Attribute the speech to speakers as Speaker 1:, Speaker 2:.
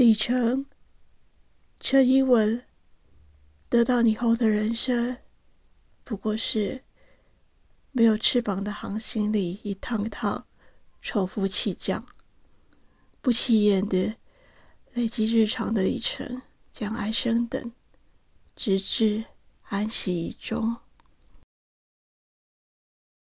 Speaker 1: 里程，陈一文得到你后的人生，不过是没有翅膀的航行里一趟趟重复起降，不起眼的累积日常的里程，将爱升等，直至安息以终。